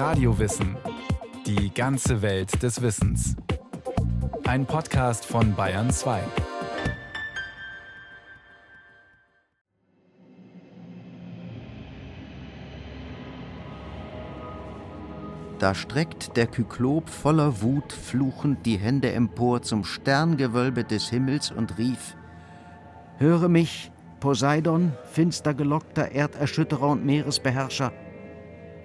Radiowissen. Die ganze Welt des Wissens. Ein Podcast von Bayern 2. Da streckt der Kyklop voller Wut fluchend die Hände empor zum Sterngewölbe des Himmels und rief: Höre mich, Poseidon, finster gelockter Erderschütterer und Meeresbeherrscher.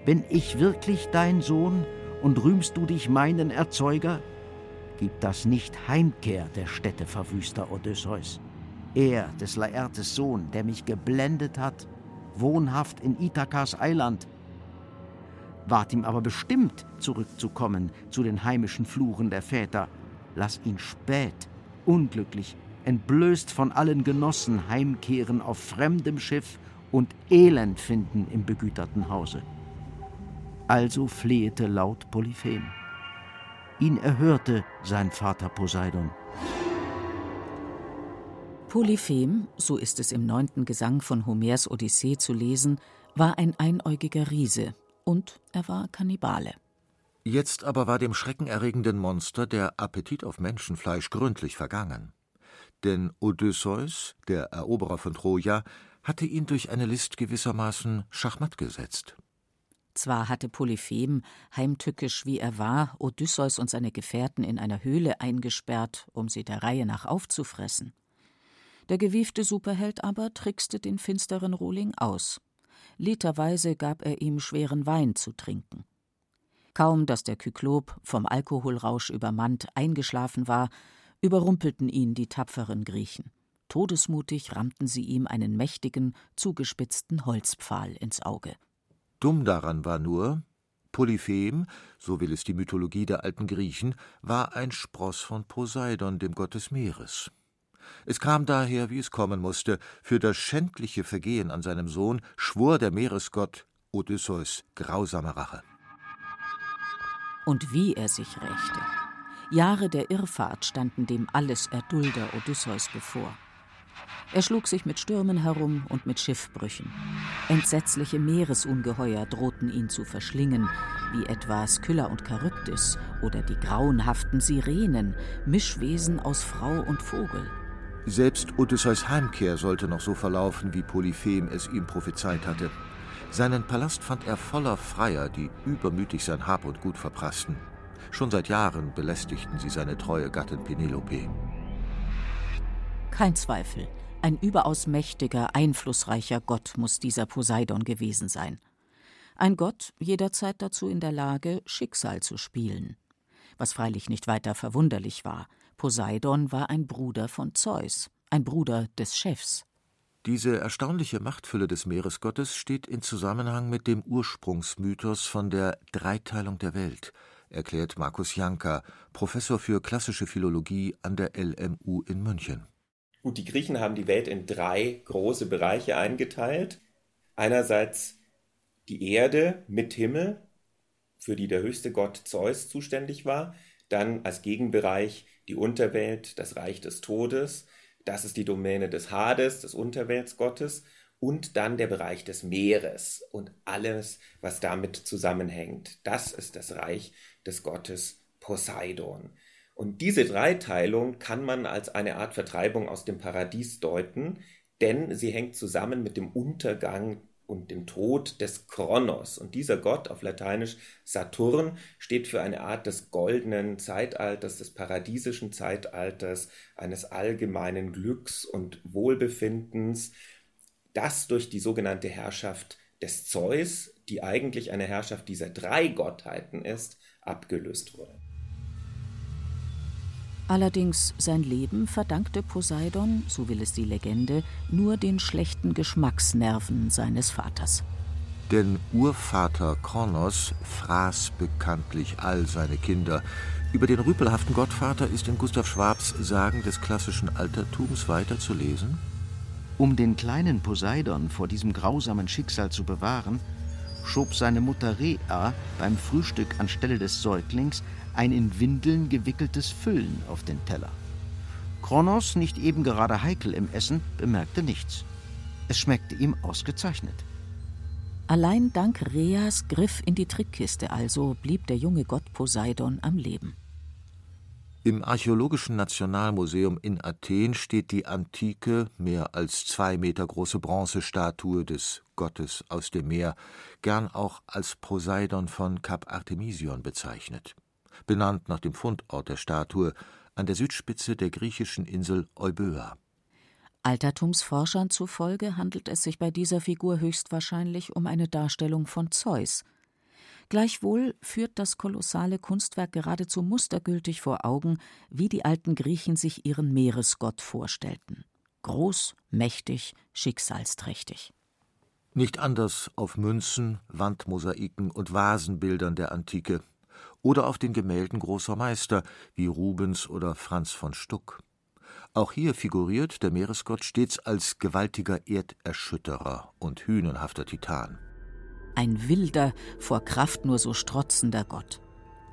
Bin ich wirklich dein Sohn und rühmst du dich meinen Erzeuger? Gibt das nicht Heimkehr der Städteverwüster Odysseus? Er, des Laertes Sohn, der mich geblendet hat, wohnhaft in Ithakas Eiland. Ward ihm aber bestimmt, zurückzukommen zu den heimischen Fluren der Väter. Lass ihn spät, unglücklich, entblößt von allen Genossen heimkehren auf fremdem Schiff und Elend finden im begüterten Hause. Also flehete laut Polyphem. Ihn erhörte sein Vater Poseidon. Polyphem, so ist es im neunten Gesang von Homers Odyssee zu lesen, war ein einäugiger Riese und er war Kannibale. Jetzt aber war dem schreckenerregenden Monster der Appetit auf Menschenfleisch gründlich vergangen. Denn Odysseus, der Eroberer von Troja, hatte ihn durch eine List gewissermaßen schachmatt gesetzt. Zwar hatte Polyphem, heimtückisch wie er war, Odysseus und seine Gefährten in einer Höhle eingesperrt, um sie der Reihe nach aufzufressen. Der gewiefte Superheld aber trickste den finsteren Rohling aus. Literweise gab er ihm schweren Wein zu trinken. Kaum, dass der Kyklop, vom Alkoholrausch übermannt, eingeschlafen war, überrumpelten ihn die tapferen Griechen. Todesmutig rammten sie ihm einen mächtigen, zugespitzten Holzpfahl ins Auge. Dumm daran war nur, Polyphem, so will es die Mythologie der alten Griechen, war ein Spross von Poseidon, dem Gott des Meeres. Es kam daher, wie es kommen musste, für das schändliche Vergehen an seinem Sohn schwor der Meeresgott Odysseus grausame Rache. Und wie er sich rächte. Jahre der Irrfahrt standen dem Alles-Erdulder Odysseus bevor. Er schlug sich mit Stürmen herum und mit Schiffbrüchen. Entsetzliche Meeresungeheuer drohten ihn zu verschlingen, wie etwa Skylla und Charybdis oder die grauenhaften Sirenen, Mischwesen aus Frau und Vogel. Selbst Odysseus Heimkehr sollte noch so verlaufen, wie Polyphem es ihm prophezeit hatte. Seinen Palast fand er voller Freier, die übermütig sein Hab und Gut verprassten. Schon seit Jahren belästigten sie seine treue Gattin Penelope. Kein Zweifel, ein überaus mächtiger, einflussreicher Gott muss dieser Poseidon gewesen sein. Ein Gott jederzeit dazu in der Lage, Schicksal zu spielen. Was freilich nicht weiter verwunderlich war. Poseidon war ein Bruder von Zeus, ein Bruder des Chefs. Diese erstaunliche Machtfülle des Meeresgottes steht in Zusammenhang mit dem Ursprungsmythos von der Dreiteilung der Welt, erklärt Markus Janka, Professor für klassische Philologie an der LMU in München. Gut, die Griechen haben die Welt in drei große Bereiche eingeteilt. Einerseits die Erde mit Himmel, für die der höchste Gott Zeus zuständig war. Dann als Gegenbereich die Unterwelt, das Reich des Todes. Das ist die Domäne des Hades, des Unterweltsgottes. Und dann der Bereich des Meeres und alles, was damit zusammenhängt. Das ist das Reich des Gottes Poseidon. Und diese Dreiteilung kann man als eine Art Vertreibung aus dem Paradies deuten, denn sie hängt zusammen mit dem Untergang und dem Tod des Kronos. Und dieser Gott, auf Lateinisch Saturn, steht für eine Art des goldenen Zeitalters, des paradiesischen Zeitalters, eines allgemeinen Glücks und Wohlbefindens, das durch die sogenannte Herrschaft des Zeus, die eigentlich eine Herrschaft dieser drei Gottheiten ist, abgelöst wurde. Allerdings sein Leben verdankte Poseidon, so will es die Legende, nur den schlechten Geschmacksnerven seines Vaters. Denn Urvater Kronos fraß bekanntlich all seine Kinder. Über den rüpelhaften Gottvater ist in Gustav Schwabs Sagen des klassischen Altertums weiter zu lesen. Um den kleinen Poseidon vor diesem grausamen Schicksal zu bewahren, schob seine Mutter Rea beim Frühstück anstelle des Säuglings ein in Windeln gewickeltes Füllen auf den Teller. Kronos, nicht eben gerade heikel im Essen, bemerkte nichts. Es schmeckte ihm ausgezeichnet. Allein dank Rheas Griff in die Trickkiste also blieb der junge Gott Poseidon am Leben. Im Archäologischen Nationalmuseum in Athen steht die antike, mehr als zwei Meter große Bronzestatue des Gottes aus dem Meer, gern auch als Poseidon von Kap Artemision bezeichnet. Benannt nach dem Fundort der Statue an der Südspitze der griechischen Insel Euböa. Altertumsforschern zufolge handelt es sich bei dieser Figur höchstwahrscheinlich um eine Darstellung von Zeus – Gleichwohl führt das kolossale Kunstwerk geradezu mustergültig vor Augen, wie die alten Griechen sich ihren Meeresgott vorstellten. Groß, mächtig, schicksalsträchtig. Nicht anders auf Münzen, Wandmosaiken und Vasenbildern der Antike oder auf den Gemälden großer Meister wie Rubens oder Franz von Stuck. Auch hier figuriert der Meeresgott stets als gewaltiger Erderschütterer und hünenhafter Titan ein wilder, vor Kraft nur so strotzender Gott.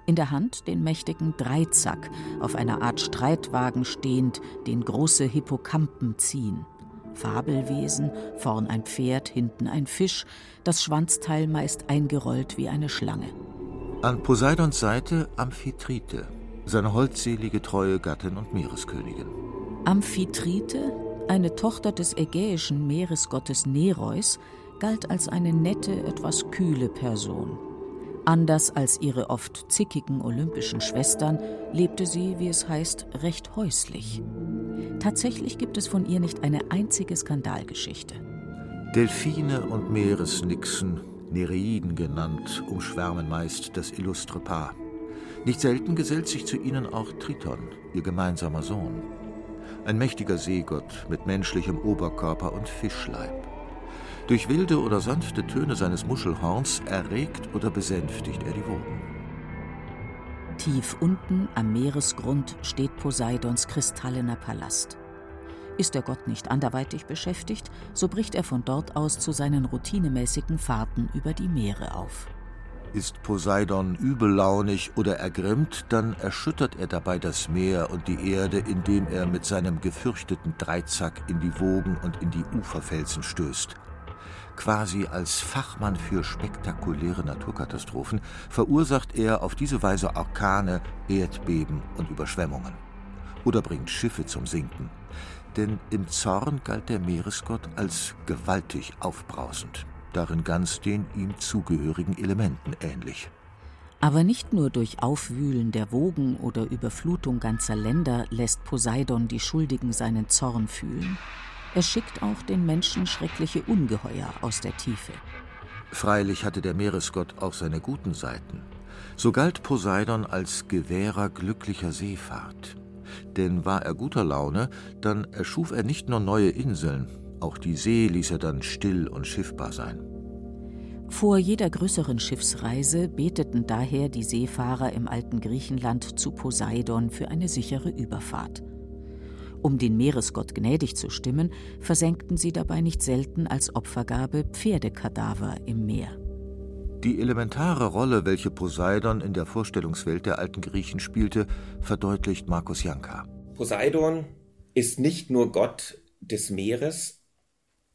In der Hand den mächtigen Dreizack, auf einer Art Streitwagen stehend, den große Hippokampen ziehen. Fabelwesen, vorn ein Pferd, hinten ein Fisch, das Schwanzteil meist eingerollt wie eine Schlange. An Poseidons Seite Amphitrite, seine holdselige treue Gattin und Meereskönigin. Amphitrite, eine Tochter des ägäischen Meeresgottes Nereus, galt als eine nette, etwas kühle Person. Anders als ihre oft zickigen olympischen Schwestern lebte sie, wie es heißt, recht häuslich. Tatsächlich gibt es von ihr nicht eine einzige Skandalgeschichte. Delfine und Meeresnixen, Nereiden genannt, umschwärmen meist das illustre Paar. Nicht selten gesellt sich zu ihnen auch Triton, ihr gemeinsamer Sohn. Ein mächtiger Seegott mit menschlichem Oberkörper und Fischleib. Durch wilde oder sanfte Töne seines Muschelhorns erregt oder besänftigt er die Wogen. Tief unten am Meeresgrund steht Poseidons kristallener Palast. Ist der Gott nicht anderweitig beschäftigt, so bricht er von dort aus zu seinen routinemäßigen Fahrten über die Meere auf. Ist Poseidon übellaunig oder ergrimmt, dann erschüttert er dabei das Meer und die Erde, indem er mit seinem gefürchteten Dreizack in die Wogen und in die Uferfelsen stößt. Quasi als Fachmann für spektakuläre Naturkatastrophen verursacht er auf diese Weise Orkane, Erdbeben und Überschwemmungen. Oder bringt Schiffe zum Sinken. Denn im Zorn galt der Meeresgott als gewaltig aufbrausend, darin ganz den ihm zugehörigen Elementen ähnlich. Aber nicht nur durch Aufwühlen der Wogen oder Überflutung ganzer Länder lässt Poseidon die Schuldigen seinen Zorn fühlen. Er schickt auch den Menschen schreckliche Ungeheuer aus der Tiefe. Freilich hatte der Meeresgott auch seine guten Seiten. So galt Poseidon als Gewährer glücklicher Seefahrt. Denn war er guter Laune, dann erschuf er nicht nur neue Inseln, auch die See ließ er dann still und schiffbar sein. Vor jeder größeren Schiffsreise beteten daher die Seefahrer im alten Griechenland zu Poseidon für eine sichere Überfahrt. Um den Meeresgott gnädig zu stimmen, versenkten sie dabei nicht selten als Opfergabe Pferdekadaver im Meer. Die elementare Rolle, welche Poseidon in der Vorstellungswelt der alten Griechen spielte, verdeutlicht Markus Janka. Poseidon ist nicht nur Gott des Meeres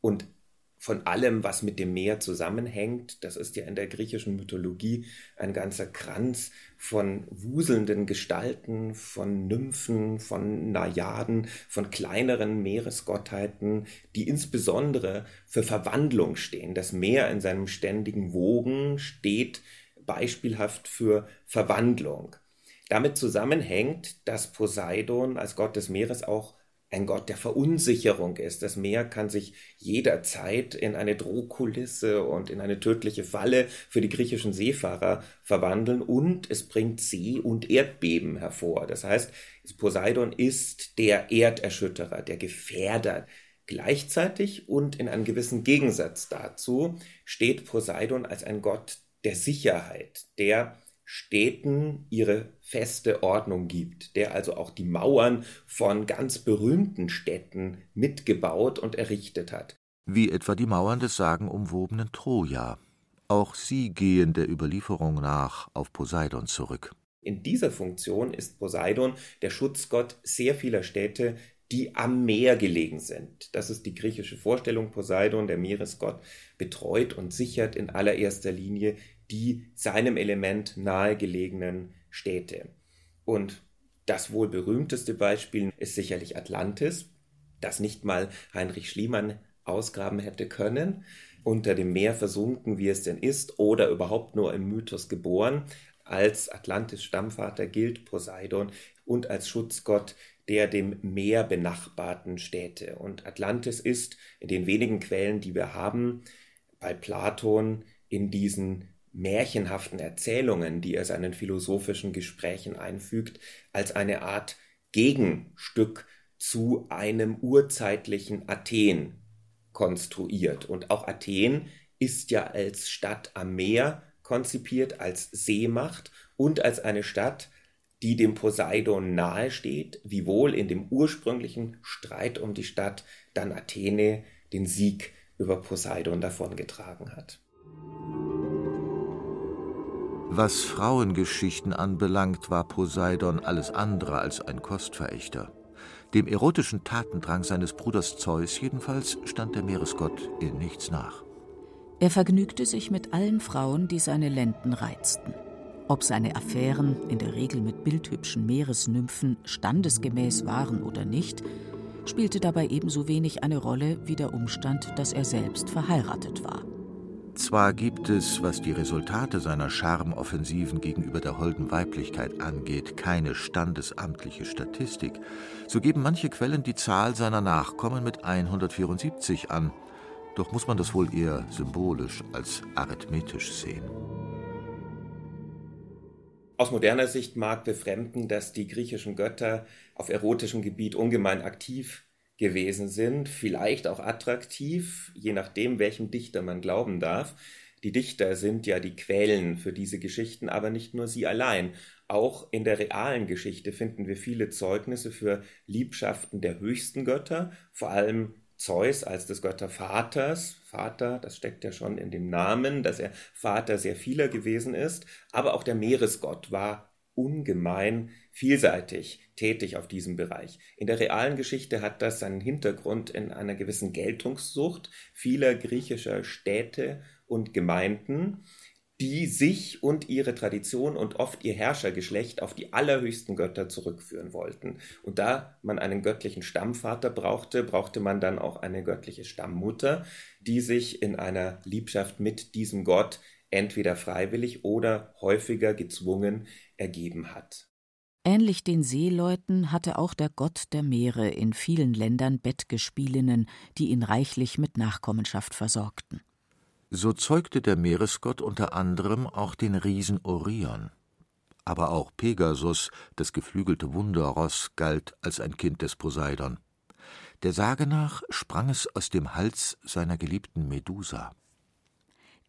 und von allem, was mit dem Meer zusammenhängt. Das ist ja in der griechischen Mythologie ein ganzer Kranz von wuselnden Gestalten, von Nymphen, von Najaden, von kleineren Meeresgottheiten, die insbesondere für Verwandlung stehen. Das Meer in seinem ständigen Wogen steht beispielhaft für Verwandlung. Damit zusammenhängt, dass Poseidon als Gott des Meeres auch ein Gott der Verunsicherung ist. Das Meer kann sich jederzeit in eine Drohkulisse und in eine tödliche Falle für die griechischen Seefahrer verwandeln und es bringt See- und Erdbeben hervor. Das heißt, Poseidon ist der Erderschütterer, der Gefährder. Gleichzeitig und in einem gewissen Gegensatz dazu steht Poseidon als ein Gott der Sicherheit, der Städten ihre feste Ordnung gibt, der also auch die Mauern von ganz berühmten Städten mitgebaut und errichtet hat. Wie etwa die Mauern des sagenumwobenen Troja. Auch sie gehen der Überlieferung nach auf Poseidon zurück. In dieser Funktion ist Poseidon der Schutzgott sehr vieler Städte, die am Meer gelegen sind. Das ist die griechische Vorstellung. Poseidon, der Meeresgott, betreut und sichert in allererster Linie die seinem Element nahegelegenen Städte. Und das wohl berühmteste Beispiel ist sicherlich Atlantis, das nicht mal Heinrich Schliemann ausgraben hätte können, unter dem Meer versunken, wie es denn ist, oder überhaupt nur im Mythos geboren. Als Atlantis Stammvater gilt Poseidon und als Schutzgott der dem Meer benachbarten Städte. Und Atlantis ist in den wenigen Quellen, die wir haben, bei Platon in diesen märchenhaften Erzählungen, die er seinen philosophischen Gesprächen einfügt, als eine Art Gegenstück zu einem urzeitlichen Athen konstruiert. Und auch Athen ist ja als Stadt am Meer konzipiert, als Seemacht und als eine Stadt, die dem Poseidon nahesteht, wiewohl in dem ursprünglichen Streit um die Stadt dann Athene den Sieg über Poseidon davongetragen hat. Was Frauengeschichten anbelangt, war Poseidon alles andere als ein Kostverächter. Dem erotischen Tatendrang seines Bruders Zeus jedenfalls stand der Meeresgott in nichts nach. Er vergnügte sich mit allen Frauen, die seine Lenden reizten. Ob seine Affären, in der Regel mit bildhübschen Meeresnymphen, standesgemäß waren oder nicht, spielte dabei ebenso wenig eine Rolle wie der Umstand, dass er selbst verheiratet war. Zwar gibt es, was die Resultate seiner Charmoffensiven gegenüber der holden Weiblichkeit angeht, keine standesamtliche Statistik, so geben manche Quellen die Zahl seiner Nachkommen mit 174 an. Doch muss man das wohl eher symbolisch als arithmetisch sehen. Aus moderner Sicht mag befremden, dass die griechischen Götter auf erotischem Gebiet ungemein aktiv gewesen sind, vielleicht auch attraktiv, je nachdem, welchem Dichter man glauben darf. Die Dichter sind ja die Quellen für diese Geschichten, aber nicht nur sie allein. Auch in der realen Geschichte finden wir viele Zeugnisse für Liebschaften der höchsten Götter, vor allem Zeus als des Göttervaters. Vater, das steckt ja schon in dem Namen, dass er Vater sehr vieler gewesen ist, aber auch der Meeresgott war ungemein vielseitig tätig auf diesem Bereich. In der realen Geschichte hat das seinen Hintergrund in einer gewissen Geltungssucht vieler griechischer Städte und Gemeinden, die sich und ihre Tradition und oft ihr Herrschergeschlecht auf die allerhöchsten Götter zurückführen wollten. Und da man einen göttlichen Stammvater brauchte, brauchte man dann auch eine göttliche Stammmutter, die sich in einer Liebschaft mit diesem Gott entweder freiwillig oder häufiger gezwungen ergeben hat. Ähnlich den Seeleuten hatte auch der Gott der Meere in vielen Ländern Bettgespielinnen, die ihn reichlich mit Nachkommenschaft versorgten. So zeugte der Meeresgott unter anderem auch den Riesen Orion. Aber auch Pegasus, das geflügelte Wunderross, galt als ein Kind des Poseidon. Der Sage nach sprang es aus dem Hals seiner geliebten Medusa.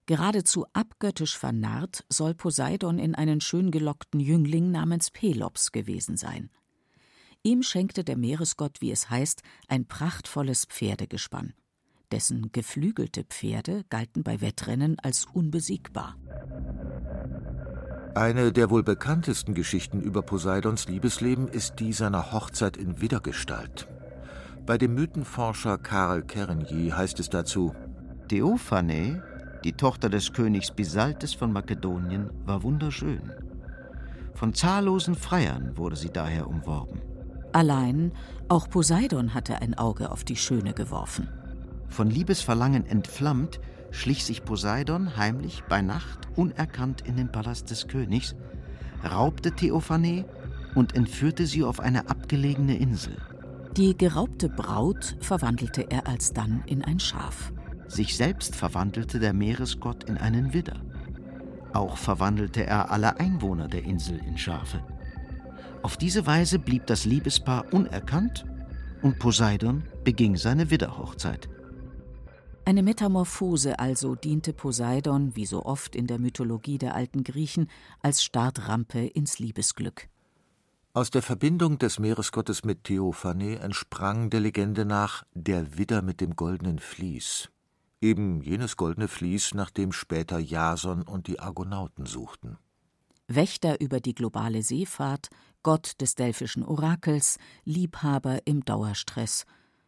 Geradezu abgöttisch vernarrt soll Poseidon in einen schön gelockten Jüngling namens Pelops gewesen sein. Ihm schenkte der Meeresgott, wie es heißt, ein prachtvolles Pferdegespann. Dessen geflügelte Pferde galten bei Wettrennen als unbesiegbar. Eine der wohl bekanntesten Geschichten über Poseidons Liebesleben ist die seiner Hochzeit in Widdergestalt. Bei dem Mythenforscher Karl Kerenyi heißt es dazu: Theophane die Tochter des Königs Bisaltes von Makedonien war wunderschön. Von zahllosen Freiern wurde sie daher umworben. Allein auch Poseidon hatte ein Auge auf die Schöne geworfen. Von Liebesverlangen entflammt, schlich sich Poseidon heimlich bei Nacht unerkannt in den Palast des Königs, raubte Theophane und entführte sie auf eine abgelegene Insel. Die geraubte Braut verwandelte er alsdann in ein Schaf. Sich selbst verwandelte der Meeresgott in einen Widder. Auch verwandelte er alle Einwohner der Insel in Schafe. Auf diese Weise blieb das Liebespaar unerkannt und Poseidon beging seine Widderhochzeit. Eine Metamorphose also diente Poseidon, wie so oft in der Mythologie der alten Griechen, als Startrampe ins Liebesglück. Aus der Verbindung des Meeresgottes mit Theophane entsprang der Legende nach der Widder mit dem goldenen Vlies eben jenes goldene Vlies, nach dem später Jason und die Argonauten suchten. Wächter über die globale Seefahrt, Gott des delphischen Orakels, Liebhaber im Dauerstress.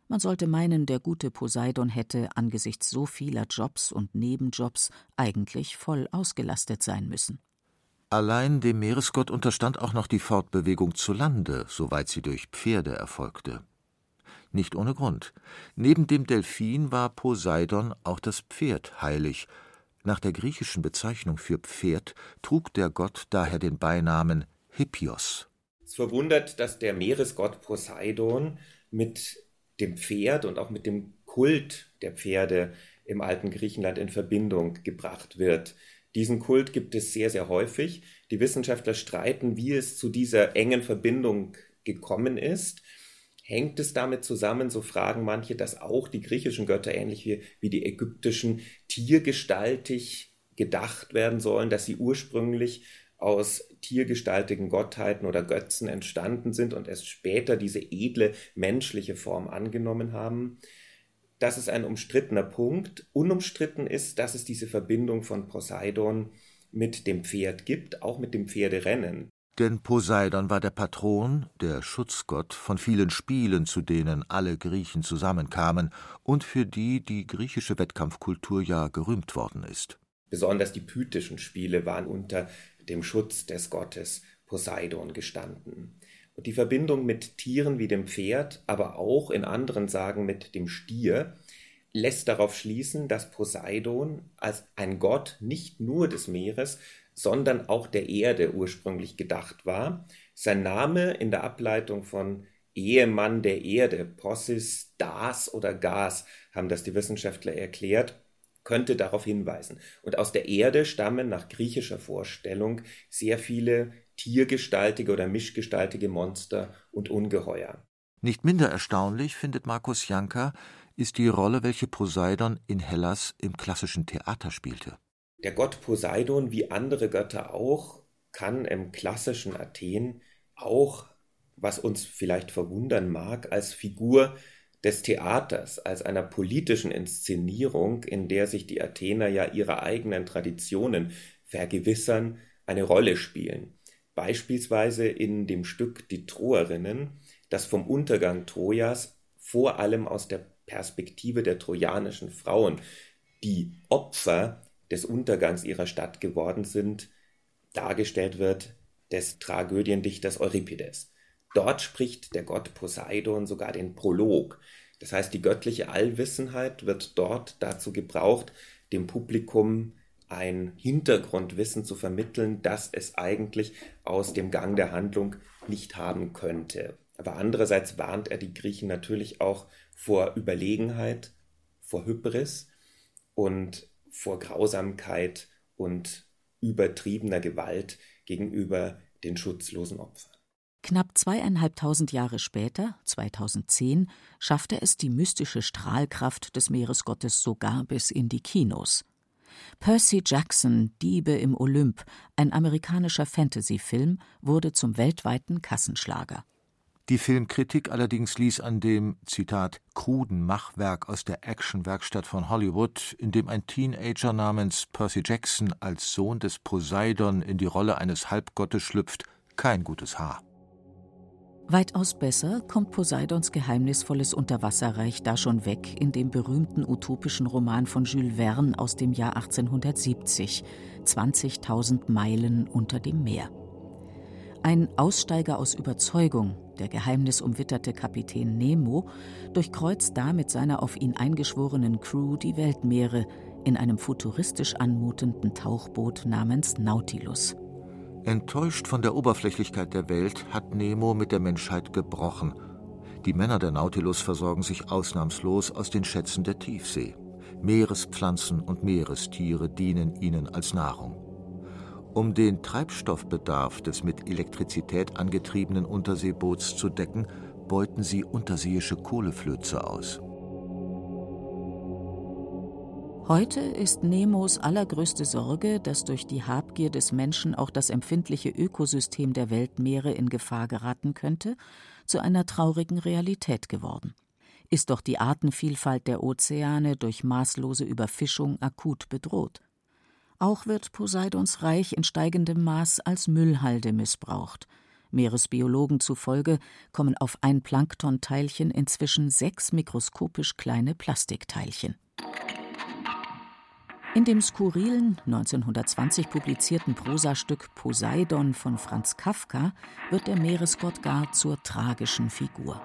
Man sollte meinen, der gute Poseidon hätte angesichts so vieler Jobs und Nebenjobs eigentlich voll ausgelastet sein müssen. Allein dem Meeresgott unterstand auch noch die Fortbewegung zu Lande, soweit sie durch Pferde erfolgte. Nicht ohne Grund. Neben dem Delphin war Poseidon auch das Pferd heilig. Nach der griechischen Bezeichnung für Pferd trug der Gott daher den Beinamen Hippios. Es verwundert, dass der Meeresgott Poseidon mit dem Pferd und auch mit dem Kult der Pferde im alten Griechenland in Verbindung gebracht wird. Diesen Kult gibt es sehr, sehr häufig. Die Wissenschaftler streiten, wie es zu dieser engen Verbindung gekommen ist. Hängt es damit zusammen, so fragen manche, dass auch die griechischen Götter ähnlich wie, wie die ägyptischen tiergestaltig gedacht werden sollen, dass sie ursprünglich aus tiergestaltigen Gottheiten oder Götzen entstanden sind und erst später diese edle menschliche Form angenommen haben. Das ist ein umstrittener Punkt. Unumstritten ist, dass es diese Verbindung von Poseidon mit dem Pferd gibt, auch mit dem Pferderennen. Denn Poseidon war der Patron, der Schutzgott von vielen Spielen, zu denen alle Griechen zusammenkamen und für die die griechische Wettkampfkultur ja gerühmt worden ist. Besonders die pythischen Spiele waren unter dem Schutz des Gottes Poseidon gestanden. Und die Verbindung mit Tieren wie dem Pferd, aber auch in anderen Sagen mit dem Stier, lässt darauf schließen, dass Poseidon als ein Gott nicht nur des Meeres, sondern auch der Erde ursprünglich gedacht war. Sein Name in der Ableitung von Ehemann der Erde, Possis, Das oder Gas, haben das die Wissenschaftler erklärt, könnte darauf hinweisen. Und aus der Erde stammen nach griechischer Vorstellung sehr viele tiergestaltige oder mischgestaltige Monster und Ungeheuer. Nicht minder erstaunlich, findet Markus Janka, ist die Rolle, welche Poseidon in Hellas im klassischen Theater spielte. Der Gott Poseidon, wie andere Götter auch, kann im klassischen Athen auch, was uns vielleicht verwundern mag, als Figur des Theaters, als einer politischen Inszenierung, in der sich die Athener ja ihre eigenen Traditionen vergewissern, eine Rolle spielen. Beispielsweise in dem Stück Die Troerinnen, das vom Untergang Trojas vor allem aus der Perspektive der trojanischen Frauen, die Opfer des Untergangs ihrer Stadt geworden sind, dargestellt wird des Tragödiendichters Euripides. Dort spricht der Gott Poseidon sogar den Prolog. Das heißt, die göttliche Allwissenheit wird dort dazu gebraucht, dem Publikum ein Hintergrundwissen zu vermitteln, das es eigentlich aus dem Gang der Handlung nicht haben könnte. Aber andererseits warnt er die Griechen natürlich auch vor Überlegenheit, vor Hybris und vor Grausamkeit und übertriebener Gewalt gegenüber den schutzlosen Opfern. Knapp zweieinhalbtausend Jahre später, 2010, schaffte es die mystische Strahlkraft des Meeresgottes sogar bis in die Kinos. Percy Jackson Diebe im Olymp, ein amerikanischer Fantasy-Film, wurde zum weltweiten Kassenschlager. Die Filmkritik allerdings ließ an dem, Zitat, kruden Machwerk aus der Actionwerkstatt von Hollywood, in dem ein Teenager namens Percy Jackson als Sohn des Poseidon in die Rolle eines Halbgottes schlüpft, kein gutes Haar. Weitaus besser kommt Poseidons geheimnisvolles Unterwasserreich da schon weg in dem berühmten utopischen Roman von Jules Verne aus dem Jahr 1870, 20.000 Meilen unter dem Meer. Ein Aussteiger aus Überzeugung, der geheimnisumwitterte Kapitän Nemo, durchkreuzt da mit seiner auf ihn eingeschworenen Crew die Weltmeere in einem futuristisch anmutenden Tauchboot namens Nautilus. Enttäuscht von der Oberflächlichkeit der Welt hat Nemo mit der Menschheit gebrochen. Die Männer der Nautilus versorgen sich ausnahmslos aus den Schätzen der Tiefsee. Meerespflanzen und Meerestiere dienen ihnen als Nahrung. Um den Treibstoffbedarf des mit Elektrizität angetriebenen Unterseeboots zu decken, beuten sie unterseeische Kohleflöze aus. Heute ist Nemos allergrößte Sorge, dass durch die Habgier des Menschen auch das empfindliche Ökosystem der Weltmeere in Gefahr geraten könnte, zu einer traurigen Realität geworden. Ist doch die Artenvielfalt der Ozeane durch maßlose Überfischung akut bedroht. Auch wird Poseidons Reich in steigendem Maß als Müllhalde missbraucht. Meeresbiologen zufolge kommen auf ein Planktonteilchen inzwischen sechs mikroskopisch kleine Plastikteilchen. In dem skurrilen 1920 publizierten Prosastück Poseidon von Franz Kafka wird der Meeresgott gar zur tragischen Figur.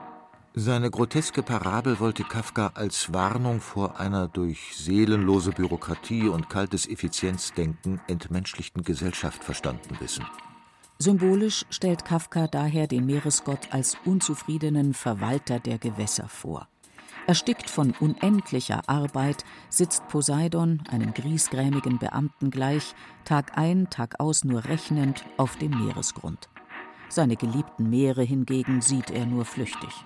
Seine groteske Parabel wollte Kafka als Warnung vor einer durch seelenlose Bürokratie und kaltes Effizienzdenken entmenschlichten Gesellschaft verstanden wissen. Symbolisch stellt Kafka daher den Meeresgott als unzufriedenen Verwalter der Gewässer vor. Erstickt von unendlicher Arbeit sitzt Poseidon, einem griesgrämigen Beamten gleich, Tag ein, Tag aus nur rechnend auf dem Meeresgrund. Seine geliebten Meere hingegen sieht er nur flüchtig.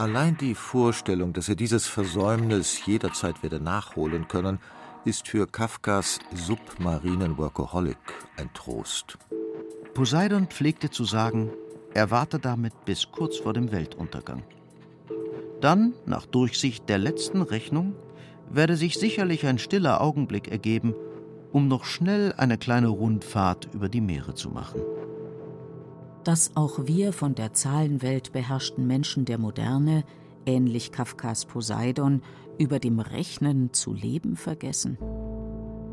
Allein die Vorstellung, dass er dieses Versäumnis jederzeit werde nachholen können, ist für Kafkas submarinen Workaholic ein Trost. Poseidon pflegte zu sagen, er warte damit bis kurz vor dem Weltuntergang. Dann, nach Durchsicht der letzten Rechnung, werde sich sicherlich ein stiller Augenblick ergeben, um noch schnell eine kleine Rundfahrt über die Meere zu machen dass auch wir von der Zahlenwelt beherrschten Menschen der Moderne, ähnlich Kafkas Poseidon, über dem Rechnen zu leben vergessen?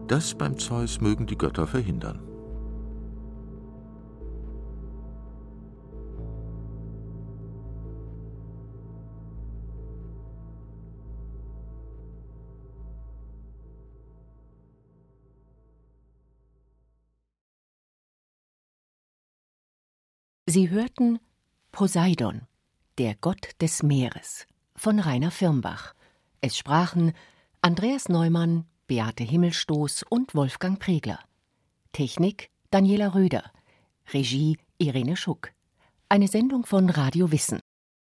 Das beim Zeus mögen die Götter verhindern. Sie hörten Poseidon, der Gott des Meeres von Rainer Firmbach. Es sprachen Andreas Neumann, Beate Himmelstoß und Wolfgang Pregler. Technik Daniela Röder. Regie Irene Schuck. Eine Sendung von Radio Wissen.